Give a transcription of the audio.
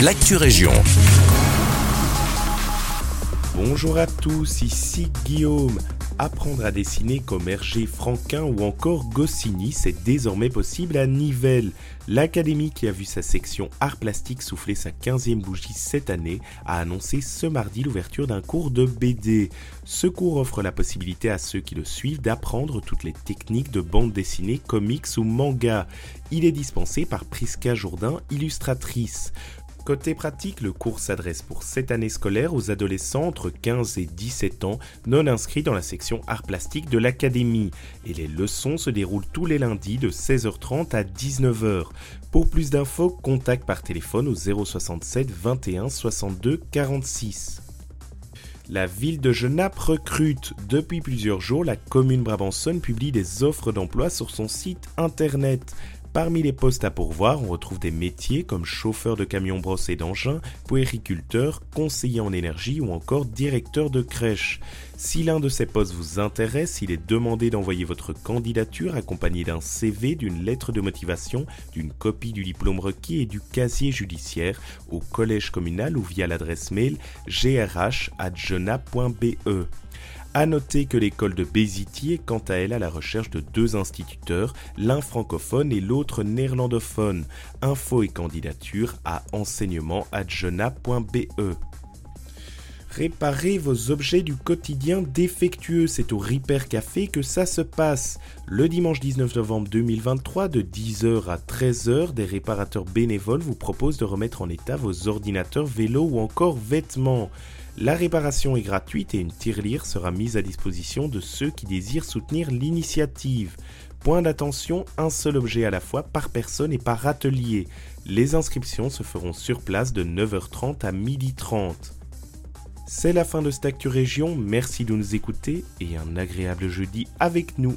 l'actu région. Bonjour à tous, ici Guillaume. Apprendre à dessiner comme Hergé Franquin ou encore Goscinny, c'est désormais possible à Nivelles. L'académie qui a vu sa section art plastique souffler sa 15e bougie cette année a annoncé ce mardi l'ouverture d'un cours de BD. Ce cours offre la possibilité à ceux qui le suivent d'apprendre toutes les techniques de bande dessinée, comics ou manga. Il est dispensé par Prisca Jourdain, illustratrice. Côté pratique, le cours s'adresse pour cette année scolaire aux adolescents entre 15 et 17 ans non inscrits dans la section art plastique de l'académie et les leçons se déroulent tous les lundis de 16h30 à 19h. Pour plus d'infos, contact par téléphone au 067 21 62 46. La ville de Genappe recrute. Depuis plusieurs jours, la commune brabançonne publie des offres d'emploi sur son site internet. Parmi les postes à pourvoir, on retrouve des métiers comme chauffeur de camion brossé d'engins, puériculteur, conseiller en énergie ou encore directeur de crèche. Si l'un de ces postes vous intéresse, il est demandé d'envoyer votre candidature accompagnée d'un CV, d'une lettre de motivation, d'une copie du diplôme requis et du casier judiciaire au collège communal ou via l'adresse mail grh.jena.be. A noter que l'école de Béziti est quant à elle à la recherche de deux instituteurs, l'un francophone et l'autre néerlandophone. Info et candidature à enseignement@jena.be. Réparez vos objets du quotidien défectueux, c'est au Repair Café que ça se passe. Le dimanche 19 novembre 2023 de 10h à 13h, des réparateurs bénévoles vous proposent de remettre en état vos ordinateurs, vélos ou encore vêtements. La réparation est gratuite et une tirelire sera mise à disposition de ceux qui désirent soutenir l'initiative. Point d'attention, un seul objet à la fois par personne et par atelier. Les inscriptions se feront sur place de 9h30 à 12h30. C'est la fin de cette Actu Région, merci de nous écouter et un agréable jeudi avec nous.